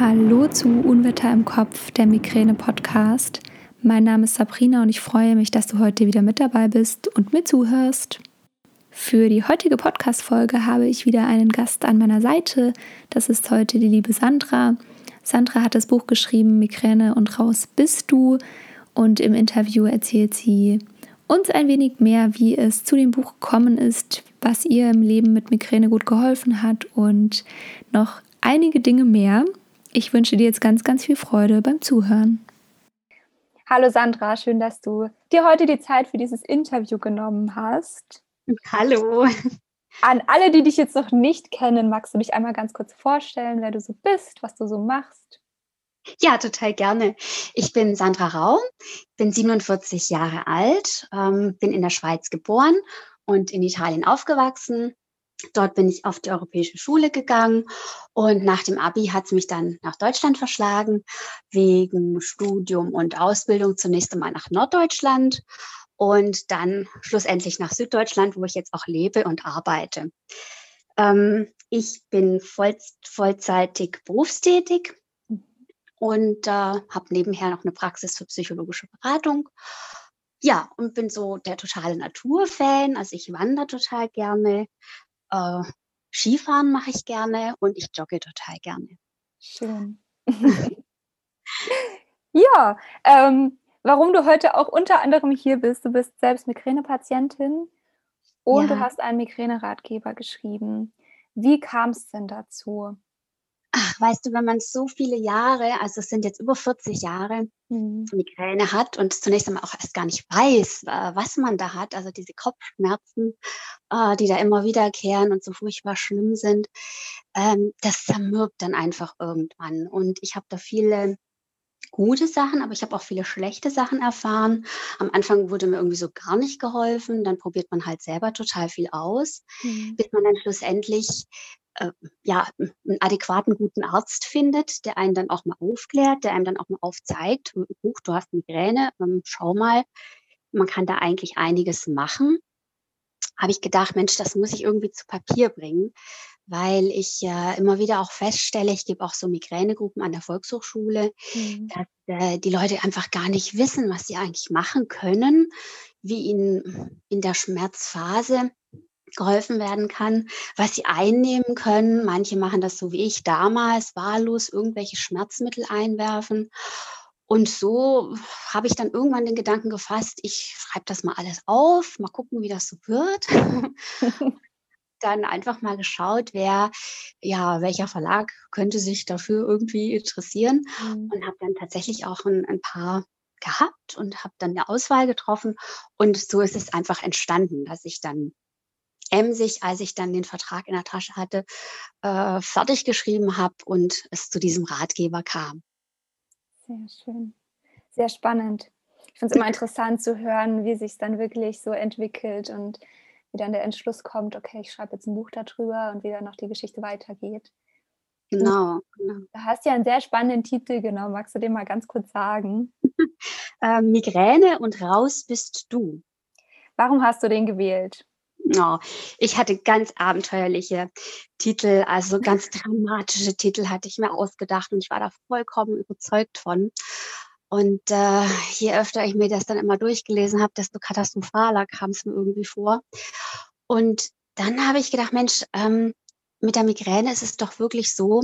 Hallo zu Unwetter im Kopf, der Migräne-Podcast. Mein Name ist Sabrina und ich freue mich, dass du heute wieder mit dabei bist und mir zuhörst. Für die heutige Podcast-Folge habe ich wieder einen Gast an meiner Seite. Das ist heute die liebe Sandra. Sandra hat das Buch geschrieben, Migräne und raus bist du. Und im Interview erzählt sie uns ein wenig mehr, wie es zu dem Buch gekommen ist, was ihr im Leben mit Migräne gut geholfen hat und noch einige Dinge mehr. Ich wünsche dir jetzt ganz, ganz viel Freude beim Zuhören. Hallo Sandra, schön, dass du dir heute die Zeit für dieses Interview genommen hast. Hallo. An alle, die dich jetzt noch nicht kennen, magst du dich einmal ganz kurz vorstellen, wer du so bist, was du so machst? Ja, total gerne. Ich bin Sandra Rau, bin 47 Jahre alt, ähm, bin in der Schweiz geboren und in Italien aufgewachsen, Dort bin ich auf die europäische Schule gegangen und nach dem Abi hat es mich dann nach Deutschland verschlagen, wegen Studium und Ausbildung zunächst einmal nach Norddeutschland und dann schlussendlich nach Süddeutschland, wo ich jetzt auch lebe und arbeite. Ähm, ich bin voll, vollzeitig berufstätig und äh, habe nebenher noch eine Praxis für psychologische Beratung. Ja, und bin so der totale Naturfan. Also ich wandere total gerne, äh, Skifahren mache ich gerne und ich jogge total gerne. Schön. ja, ähm, warum du heute auch unter anderem hier bist. Du bist selbst Migränepatientin und ja. du hast einen Migräneratgeber geschrieben. Wie kam es denn dazu? Ach, weißt du, wenn man so viele Jahre, also es sind jetzt über 40 Jahre, mhm. Migräne hat und zunächst einmal auch erst gar nicht weiß, was man da hat, also diese Kopfschmerzen, äh, die da immer wiederkehren und so furchtbar schlimm sind, ähm, das zermürbt dann einfach irgendwann. Und ich habe da viele gute Sachen, aber ich habe auch viele schlechte Sachen erfahren. Am Anfang wurde mir irgendwie so gar nicht geholfen. Dann probiert man halt selber total viel aus, mhm. bis man dann schlussendlich äh, ja, einen adäquaten, guten Arzt findet, der einen dann auch mal aufklärt, der einem dann auch mal aufzeigt, Huch, du hast Migräne, ähm, schau mal, man kann da eigentlich einiges machen. Habe ich gedacht, Mensch, das muss ich irgendwie zu Papier bringen, weil ich äh, immer wieder auch feststelle, ich gebe auch so Migränegruppen an der Volkshochschule, mhm. dass äh, die Leute einfach gar nicht wissen, was sie eigentlich machen können, wie ihnen in der Schmerzphase geholfen werden kann, was sie einnehmen können. Manche machen das so wie ich damals, wahllos irgendwelche Schmerzmittel einwerfen. Und so habe ich dann irgendwann den Gedanken gefasst, ich schreibe das mal alles auf, mal gucken, wie das so wird. dann einfach mal geschaut, wer, ja, welcher Verlag könnte sich dafür irgendwie interessieren mhm. und habe dann tatsächlich auch ein, ein paar gehabt und habe dann eine Auswahl getroffen und so ist es einfach entstanden, dass ich dann emsig, als ich dann den Vertrag in der Tasche hatte, äh, fertig geschrieben habe und es zu diesem Ratgeber kam. Sehr schön. Sehr spannend. Ich finde es immer interessant zu hören, wie sich es dann wirklich so entwickelt und wie dann der Entschluss kommt, okay, ich schreibe jetzt ein Buch darüber und wie dann noch die Geschichte weitergeht. Genau, genau. Du hast ja einen sehr spannenden Titel genommen. Magst du den mal ganz kurz sagen? äh, Migräne und raus bist du. Warum hast du den gewählt? Oh, ich hatte ganz abenteuerliche Titel, also ganz dramatische Titel hatte ich mir ausgedacht und ich war da vollkommen überzeugt von. Und äh, je öfter ich mir das dann immer durchgelesen habe, desto katastrophaler kam es mir irgendwie vor. Und dann habe ich gedacht, Mensch, ähm, mit der Migräne ist es doch wirklich so,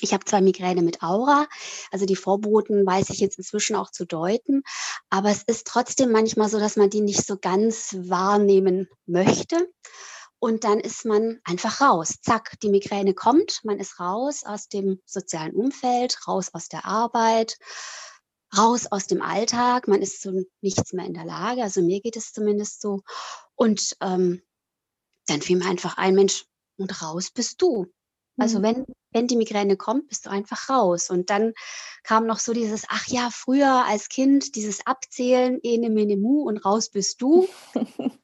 ich habe zwar Migräne mit Aura, also die Vorboten weiß ich jetzt inzwischen auch zu deuten, aber es ist trotzdem manchmal so, dass man die nicht so ganz wahrnehmen möchte. Und dann ist man einfach raus. Zack, die Migräne kommt, man ist raus aus dem sozialen Umfeld, raus aus der Arbeit, raus aus dem Alltag. Man ist zu nichts mehr in der Lage. Also mir geht es zumindest so. Und ähm, dann fiel mir einfach ein, Mensch, und raus bist du. Also mhm. wenn, wenn die Migräne kommt, bist du einfach raus. Und dann kam noch so dieses, ach ja, früher als Kind, dieses Abzählen, ene, mene, mu und raus bist du.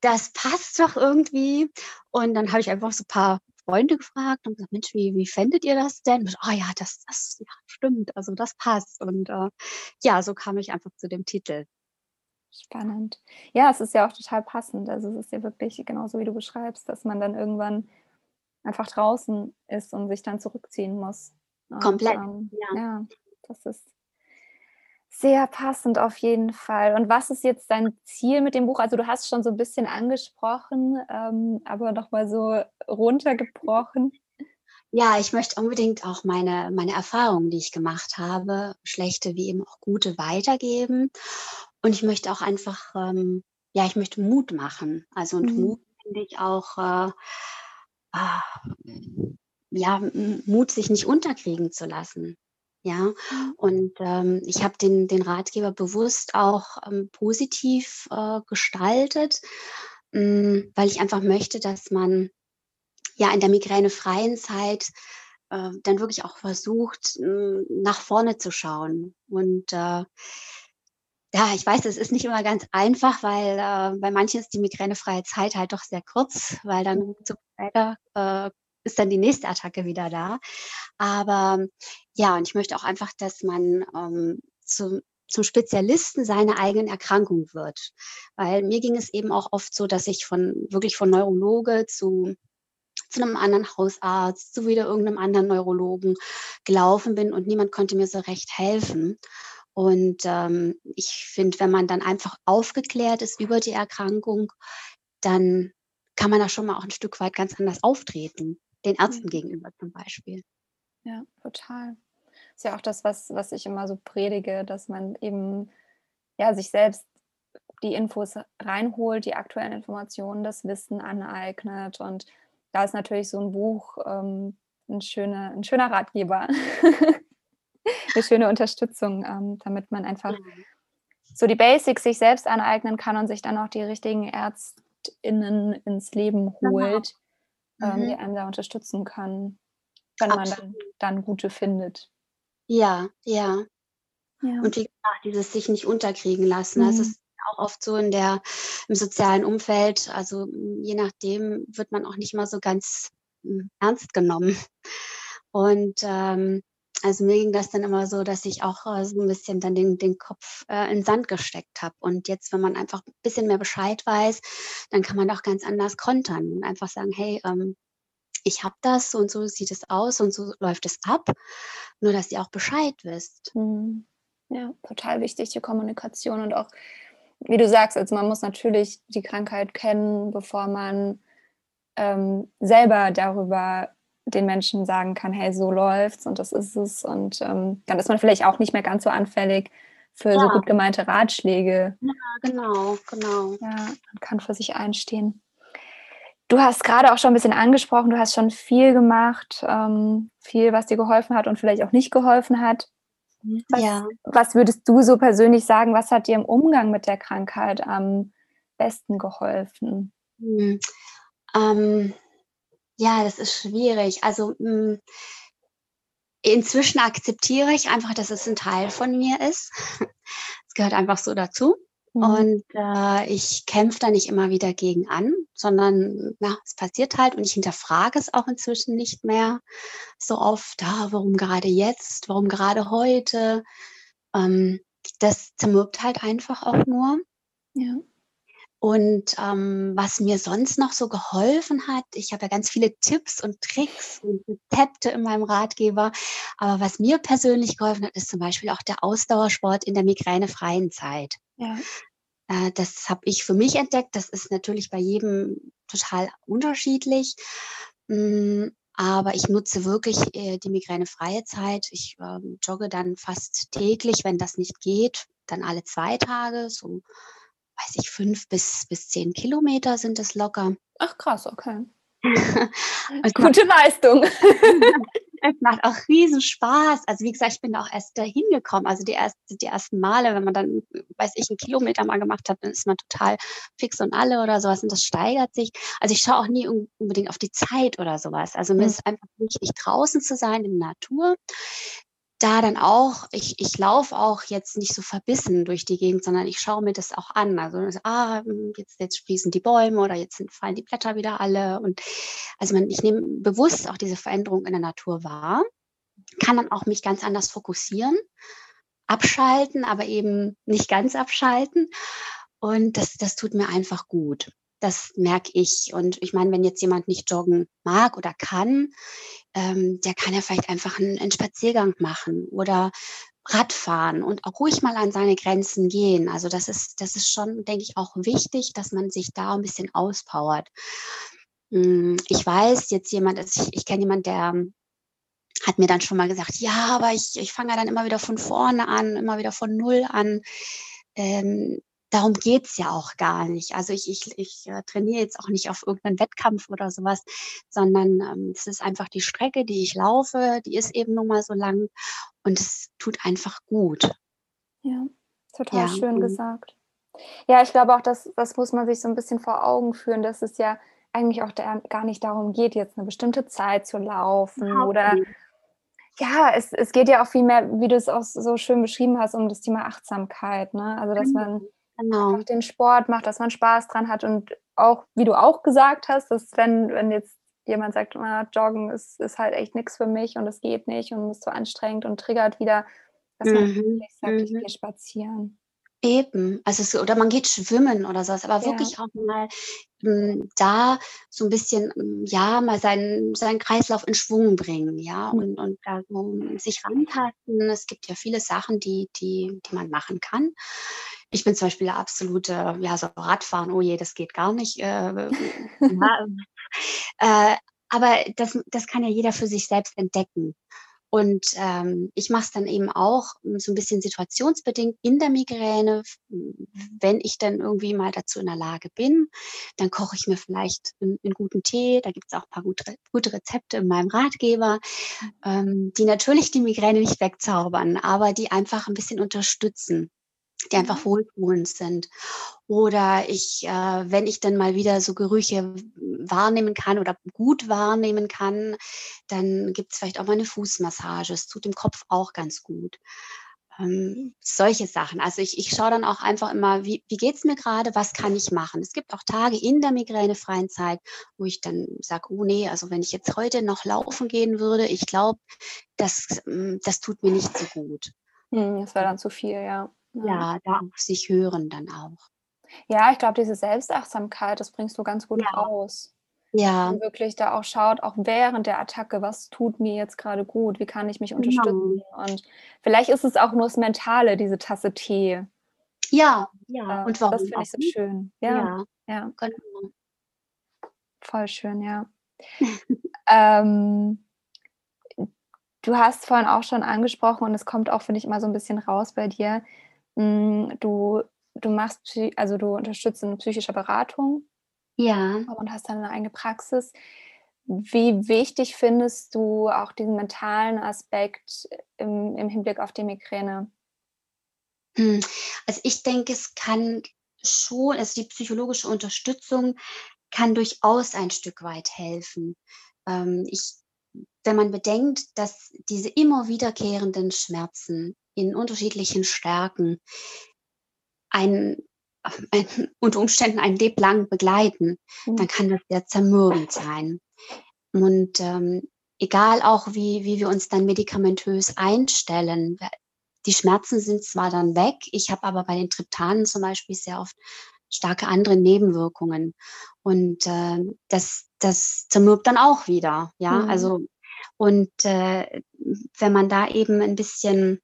das passt doch irgendwie. Und dann habe ich einfach so ein paar Freunde gefragt und gesagt, Mensch, wie, wie fändet ihr das denn? Ah oh, ja, das, das ja, stimmt, also das passt. Und äh, ja, so kam ich einfach zu dem Titel. Spannend. Ja, es ist ja auch total passend. Also es ist ja wirklich genauso, wie du beschreibst, dass man dann irgendwann einfach draußen ist und sich dann zurückziehen muss. Komplett. Und, ähm, ja. ja, das ist sehr passend auf jeden Fall. Und was ist jetzt dein Ziel mit dem Buch? Also du hast schon so ein bisschen angesprochen, ähm, aber noch mal so runtergebrochen. Ja, ich möchte unbedingt auch meine, meine Erfahrungen, die ich gemacht habe, schlechte wie eben auch gute, weitergeben. Und ich möchte auch einfach, ähm, ja, ich möchte Mut machen. Also und mhm. Mut finde ich auch, äh, ja, Mut, sich nicht unterkriegen zu lassen. Ja, mhm. und ähm, ich habe den, den Ratgeber bewusst auch ähm, positiv äh, gestaltet, mh, mm, weil ich einfach möchte, dass man ja in der migränefreien Zeit äh, dann wirklich auch versucht, mm, nach vorne zu schauen. Und äh, ja, ich weiß, es ist nicht immer ganz einfach, weil äh, bei manchen ist die migränefreie Zeit halt doch sehr kurz, weil dann mhm. zu später äh, ist dann die nächste Attacke wieder da. Aber ja, und ich möchte auch einfach, dass man ähm, zum, zum Spezialisten seiner eigenen Erkrankung wird. Weil mir ging es eben auch oft so, dass ich von wirklich von Neurologe zu zu einem anderen Hausarzt, zu wieder irgendeinem anderen Neurologen gelaufen bin und niemand konnte mir so recht helfen. Und ähm, ich finde, wenn man dann einfach aufgeklärt ist über die Erkrankung, dann kann man da schon mal auch ein Stück weit ganz anders auftreten den Ärzten gegenüber zum Beispiel. Ja, total. Das ist ja auch das, was, was ich immer so predige, dass man eben ja, sich selbst die Infos reinholt, die aktuellen Informationen, das Wissen aneignet. Und da ist natürlich so ein Buch ähm, ein, schöne, ein schöner Ratgeber, eine schöne Unterstützung, ähm, damit man einfach so die Basics sich selbst aneignen kann und sich dann auch die richtigen ÄrztInnen ins Leben genau. holt, ähm, mhm. die einem da unterstützen kann, wenn Absolut. man dann, dann gute findet. Ja, ja. ja. Und wie gesagt, dieses sich nicht unterkriegen lassen. Mhm. Das ist auch oft so in der, im sozialen Umfeld. Also je nachdem wird man auch nicht mal so ganz hm, ernst genommen. Und ähm, also mir ging das dann immer so, dass ich auch äh, so ein bisschen dann den, den Kopf äh, in Sand gesteckt habe. Und jetzt, wenn man einfach ein bisschen mehr Bescheid weiß, dann kann man auch ganz anders kontern und einfach sagen, hey, ähm, ich habe das und so sieht es aus und so läuft es ab. Nur, dass ihr auch Bescheid wisst. Mhm. Ja, total wichtig, die Kommunikation und auch, wie du sagst, also man muss natürlich die Krankheit kennen, bevor man ähm, selber darüber den Menschen sagen kann, hey, so läuft's und das ist es. Und ähm, dann ist man vielleicht auch nicht mehr ganz so anfällig für ja. so gut gemeinte Ratschläge. Ja, genau, genau. Ja, man kann für sich einstehen. Du hast gerade auch schon ein bisschen angesprochen, du hast schon viel gemacht, ähm, viel, was dir geholfen hat und vielleicht auch nicht geholfen hat. Was, ja. was würdest du so persönlich sagen, was hat dir im Umgang mit der Krankheit am besten geholfen? Hm. Ähm, ja, das ist schwierig. Also mh, hm, inzwischen akzeptiere ich einfach, dass es ein Teil von mir ist. Es gehört einfach so dazu. Mhm. Und äh, ich kämpfe da nicht immer wieder gegen an, sondern ja, es passiert halt und ich hinterfrage es auch inzwischen nicht mehr so oft, ah, warum gerade jetzt, warum gerade heute. Ähm, das zermürbt halt einfach auch nur. Ja. Und ähm, was mir sonst noch so geholfen hat, ich habe ja ganz viele Tipps und Tricks und Rezepte in meinem Ratgeber, aber was mir persönlich geholfen hat, ist zum Beispiel auch der Ausdauersport in der migränefreien Zeit. Ja. Äh, das habe ich für mich entdeckt. Das ist natürlich bei jedem total unterschiedlich. Mm, aber ich nutze wirklich äh, die migränefreie Zeit. Ich äh, jogge dann fast täglich, wenn das nicht geht, dann alle zwei Tage, so weiß ich, fünf bis, bis zehn Kilometer sind es locker. Ach krass, okay. Gute Leistung. es macht auch riesen Spaß. Also wie gesagt, ich bin auch erst dahin gekommen. Also die, erste, die ersten Male, wenn man dann, weiß ich, einen Kilometer mal gemacht hat, dann ist man total fix und alle oder sowas und das steigert sich. Also ich schaue auch nie unbedingt auf die Zeit oder sowas. Also mir mhm. ist einfach wichtig, draußen zu sein in der Natur da dann auch, ich, ich laufe auch jetzt nicht so verbissen durch die Gegend, sondern ich schaue mir das auch an. Also, ah, hm, jetzt, jetzt sprießen die Bäume oder jetzt sind, fallen die Blätter wieder alle. Und also man, ich nehme bewusst auch diese Veränderung in der Natur wahr, kann dann auch mich ganz anders fokussieren, abschalten, aber eben nicht ganz abschalten. Und das, das tut mir einfach gut. Das merke ich. Und ich meine, wenn jetzt jemand nicht joggen mag oder kann, ähm, der kann ja vielleicht einfach einen, einen Spaziergang machen oder Radfahren und auch ruhig mal an seine Grenzen gehen. Also das ist, das ist schon, denke ich, auch wichtig, dass man sich da ein bisschen auspowert. Hm, ich weiß jetzt jemand, also ich, ich kenne jemanden, der hat mir dann schon mal gesagt, ja, aber ich, ich fange ja dann immer wieder von vorne an, immer wieder von null an. Ähm, darum geht's ja auch gar nicht. Also ich, ich, ich äh, trainiere jetzt auch nicht auf irgendeinen Wettkampf oder sowas, sondern ähm, es ist einfach die Strecke, die ich laufe, die ist eben nun mal so lang und es tut einfach gut. Ja, total ja. schön gesagt. Ja, ich glaube auch, dass das muss man sich so ein bisschen vor Augen führen, dass es ja eigentlich auch da, gar nicht darum geht, jetzt eine bestimmte Zeit zu laufen okay. oder ja, es, es geht ja auch viel mehr, wie du es auch so schön beschrieben hast, um das Thema Achtsamkeit. Ne? Also, dass man genau. den Sport macht, dass man Spaß dran hat und auch, wie du auch gesagt hast, dass wenn, wenn jetzt jemand sagt, ah, Joggen ist, ist halt echt nichts für mich und es geht nicht und ist zu anstrengend und triggert wieder, dass man mhm. wirklich sagt, mhm. ich gehe spazieren. Eben, also so, oder man geht schwimmen oder so, aber ja. wirklich auch mal hm, da so ein bisschen, ja, mal seinen, seinen Kreislauf in Schwung bringen, ja, mhm. und, und da so sich rantasten. Es gibt ja viele Sachen, die, die, die man machen kann. Ich bin zum Beispiel der absolute, ja, so Radfahren, oh je, das geht gar nicht. Äh, äh, aber das, das kann ja jeder für sich selbst entdecken. Und ähm, ich mache es dann eben auch so ein bisschen situationsbedingt in der Migräne. Wenn ich dann irgendwie mal dazu in der Lage bin, dann koche ich mir vielleicht einen, einen guten Tee. Da gibt es auch ein paar gute, gute Rezepte in meinem Ratgeber, ähm, die natürlich die Migräne nicht wegzaubern, aber die einfach ein bisschen unterstützen die einfach mhm. wohltuend sind. Oder ich, äh, wenn ich dann mal wieder so Gerüche wahrnehmen kann oder gut wahrnehmen kann, dann gibt es vielleicht auch mal eine Fußmassage. Es tut dem Kopf auch ganz gut. Ähm, solche Sachen. Also ich, ich schaue dann auch einfach immer, wie, wie geht es mir gerade, was kann ich machen. Es gibt auch Tage in der migränefreien Zeit, wo ich dann sage, oh nee, also wenn ich jetzt heute noch laufen gehen würde, ich glaube, das, mm, das tut mir nicht so gut. Hm, das wäre dann zu viel, ja. Ja, da auf sich hören dann auch. Ja, ich glaube, diese Selbstachtsamkeit, das bringst du ganz gut Ja. raus. Ja. Und wirklich da auch schaut, auch während der Attacke, was tut mir jetzt gerade gut? Wie kann ich mich Genau. unterstützen? Und vielleicht ist es auch nur das Mentale, diese Tasse Tee. Ja, ja. Äh, Und das finde ich so schön. Ja, Ja, ja, genau. voll schön, ja. Ähm, du hast vorhin auch schon angesprochen und es kommt auch, finde ich, immer so ein bisschen raus bei dir, du, du machst, also du unterstützt eine psychische Beratung Ja. und hast dann eine eigene Praxis. Wie wichtig findest du auch diesen mentalen Aspekt im, im Hinblick auf die Migräne? Hm, also ich denke, es kann schon, also die psychologische Unterstützung kann durchaus ein Stück weit helfen. Ähm, ich, wenn man bedenkt, dass diese immer wiederkehrenden Schmerzen in unterschiedlichen Stärken ein, ein, unter Umständen ein Leben lang begleiten, mhm. dann kann das sehr zermürbend sein. Und ähm, egal auch, wie, wie wir uns dann medikamentös einstellen, die Schmerzen sind zwar dann weg, ich habe aber bei den Triptanen zum Beispiel sehr oft starke andere Nebenwirkungen. Und äh, das, das zermürbt dann auch wieder. Ja, mhm. also und äh, wenn man da eben ein bisschen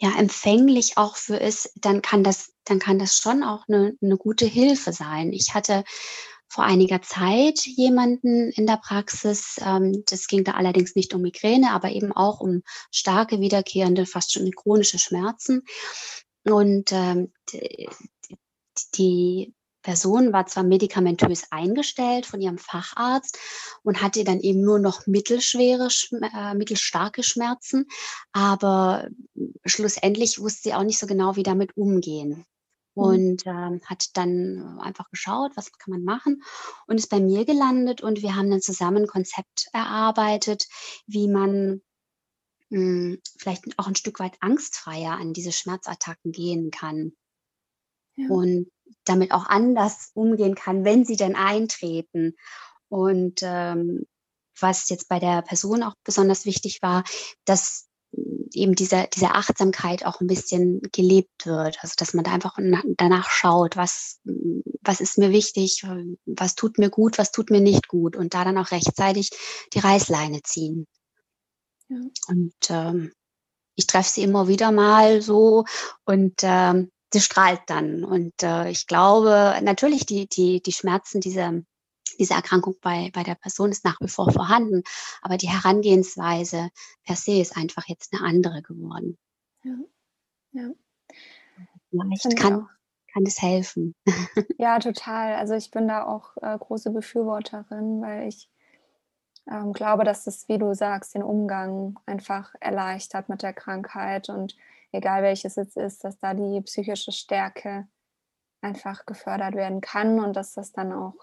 ja empfänglich auch für ist, dann kann das, dann kann das schon auch eine, eine gute Hilfe sein. Ich hatte vor einiger Zeit jemanden in der Praxis. Ähm, das ging da allerdings nicht um Migräne, aber eben auch um starke, wiederkehrende, fast schon chronische Schmerzen. Und ähm, die, die Person war zwar medikamentös eingestellt von ihrem Facharzt und hatte dann eben nur noch mittelschwere, äh, mittelstarke Schmerzen, aber schlussendlich wusste sie auch nicht so genau, wie damit umgehen. Mhm. Und ähm, hat dann einfach geschaut, was kann man machen und ist bei mir gelandet und wir haben dann zusammen ein Konzept erarbeitet, wie man mh, hm, vielleicht auch ein Stück weit angstfreier an diese Schmerzattacken gehen kann. Ja. Und damit auch anders umgehen kann, wenn sie denn eintreten. Und ähm, was jetzt bei der Person auch besonders wichtig war, dass eben diese, diese Achtsamkeit auch ein bisschen gelebt wird. Also dass man da einfach danach schaut, was, was ist mir wichtig, was tut mir gut, was tut mir nicht gut und da dann auch rechtzeitig die Reißleine ziehen. Ja. Und ähm, ich treffe sie immer wieder mal so und ähm, sie strahlt dann. Und äh, ich glaube, natürlich die, die, die Schmerzen dieser diese Erkrankung bei, bei der Person ist nach wie vor vorhanden, aber die Herangehensweise per se ist einfach jetzt eine andere geworden. Ja, ja. Vielleicht kann, kann das helfen. Ja, total. Also ich bin da auch äh, große Befürworterin, weil ich ähm, glaube, dass das, wie du sagst, den Umgang einfach erleichtert mit der Krankheit und egal welches es ist, dass da die psychische Stärke einfach gefördert werden kann und dass das dann auch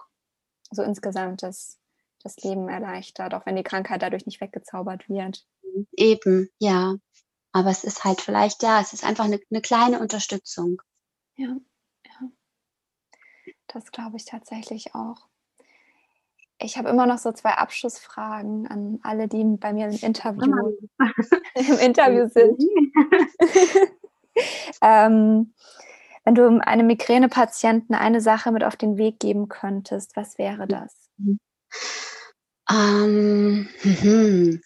so insgesamt das, das Leben erleichtert, auch wenn die Krankheit dadurch nicht weggezaubert wird. Eben, ja. Aber es ist halt vielleicht, ja, es ist einfach eine, eine kleine Unterstützung. Ja, ja. Das glaube ich tatsächlich auch. Ich habe immer noch so zwei Abschlussfragen an alle, die bei mir im Interview, im Interview sind. ähm, wenn du einem Migränepatienten eine Sache mit auf den Weg geben könntest, was wäre das? Ähm, hm,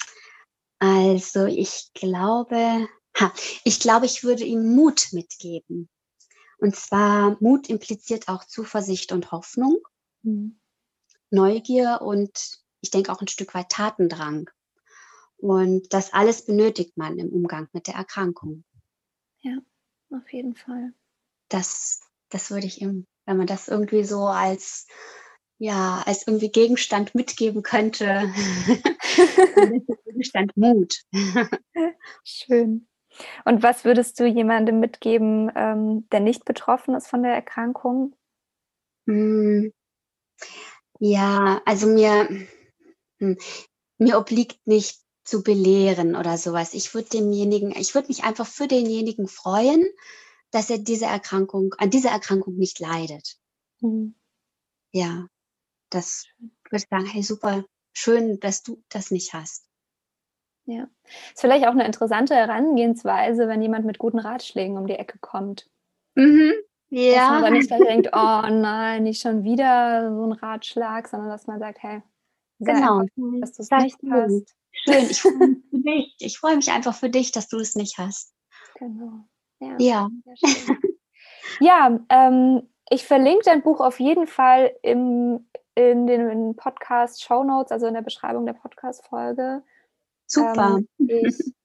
also ich glaube, ha, ich glaube, ich würde ihm Mut mitgeben. Und zwar Mut impliziert auch Zuversicht und Hoffnung. Mhm. Neugier und ich denke auch ein Stück weit Tatendrang. Und das alles benötigt man im Umgang mit der Erkrankung. Ja, auf jeden Fall. Das, das würde ich ihm, wenn man das irgendwie so als, ja, als irgendwie Gegenstand mitgeben könnte. Gegenstand Mut. Schön. Und was würdest du jemandem mitgeben, ähm, der nicht betroffen ist von der Erkrankung? Ja, also mir, hm, mir obliegt nicht zu belehren oder sowas. Ich würde demjenigen, ich würde mich einfach für denjenigen freuen, dass er diese Erkrankung, an dieser Erkrankung nicht leidet. Mhm. Ja, das würde ich sagen, hey, super, schön, dass du das nicht hast. Ja, ist vielleicht auch eine interessante Herangehensweise, wenn jemand mit guten Ratschlägen um die Ecke kommt. Mhm. Ja. Dass man dann nicht denkt, oh nein, nicht schon wieder so ein Ratschlag, sondern dass man sagt, hey, genau. Einfach, dass du es nicht schön. hast. Schön, ich freue mich für dich. Ich freue mich einfach für dich, dass du es nicht hast. Genau. Ja. Ja, ja ähm, ich verlinke dein Buch auf jeden Fall im, in den Podcast Show Notes, also in der Beschreibung der Podcast-Folge. Super. Ähm, ich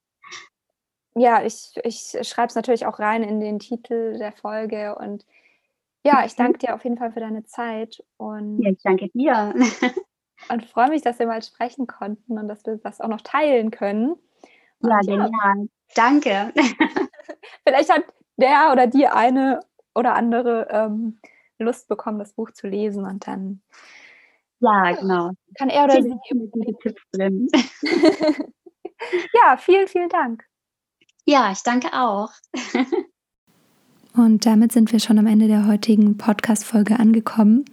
ja, ich, ich schreibe es natürlich auch rein in den Titel der Folge und ja, ich danke dir auf jeden Fall für deine Zeit und ja, ich danke dir. und freue mich, dass wir mal sprechen konnten und dass wir das auch noch teilen können. Und ja, genial. Ja. Danke. Vielleicht hat der oder die eine oder andere ähm, Lust bekommen, das Buch zu lesen und dann ja, genau. Kann er oder sie Tipps drin. ja, vielen, vielen Dank. Ja, ich danke auch. Und damit sind wir schon am Ende der heutigen Podcast-Folge angekommen.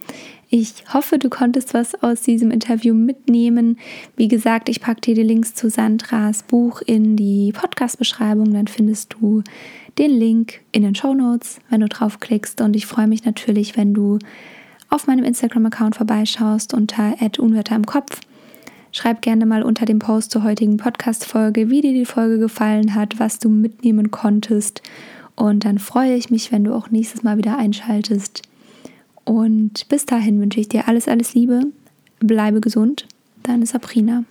Ich hoffe, du konntest was aus diesem Interview mitnehmen. Wie gesagt, ich packe dir die Links zu Sandras Buch in die Podcast-Beschreibung. Dann findest du den Link in den Show Notes, wenn du draufklickst. Und ich freue mich natürlich, wenn du auf meinem Instagram-Account vorbeischaust unter unwetter im Kopf Schreib gerne mal unter dem Post zur heutigen Podcast-Folge, wie dir die Folge gefallen hat, was du mitnehmen konntest. Und dann freue ich mich, wenn du auch nächstes Mal wieder einschaltest. Und bis dahin wünsche ich dir alles, alles Liebe. Bleibe gesund. Deine Sabrina.